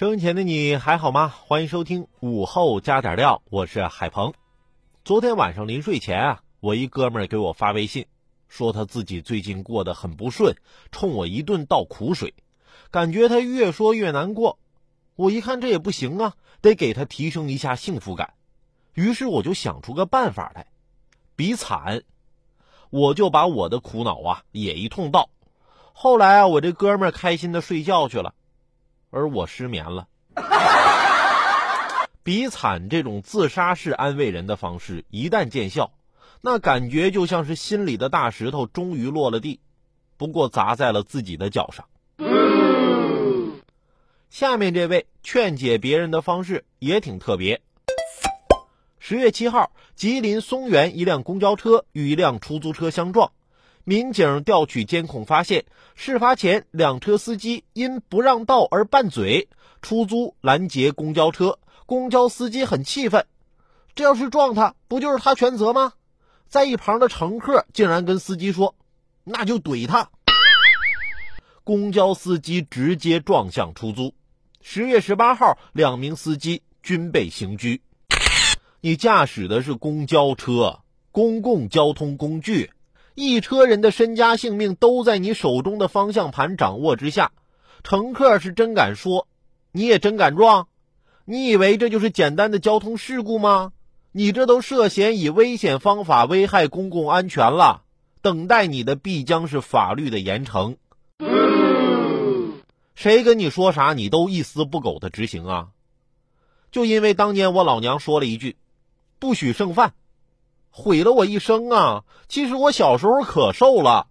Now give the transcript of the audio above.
生前的你还好吗？欢迎收听午后加点料，我是海鹏。昨天晚上临睡前啊，我一哥们儿给我发微信，说他自己最近过得很不顺，冲我一顿倒苦水，感觉他越说越难过。我一看这也不行啊，得给他提升一下幸福感。于是我就想出个办法来，比惨，我就把我的苦恼啊也一通倒。后来啊，我这哥们儿开心的睡觉去了。而我失眠了。比惨这种自杀式安慰人的方式一旦见效，那感觉就像是心里的大石头终于落了地，不过砸在了自己的脚上。下面这位劝解别人的方式也挺特别。十月七号，吉林松原一辆公交车与一辆出租车相撞。民警调取监控发现，事发前两车司机因不让道而拌嘴，出租拦截公交车。公交司机很气愤，这要是撞他，不就是他全责吗？在一旁的乘客竟然跟司机说：“那就怼他。”公交司机直接撞向出租。十月十八号，两名司机均被刑拘。你驾驶的是公交车，公共交通工具。一车人的身家性命都在你手中的方向盘掌握之下，乘客是真敢说，你也真敢撞？你以为这就是简单的交通事故吗？你这都涉嫌以危险方法危害公共安全了，等待你的必将是法律的严惩。谁跟你说啥，你都一丝不苟的执行啊？就因为当年我老娘说了一句，不许剩饭。毁了我一生啊！其实我小时候可瘦了。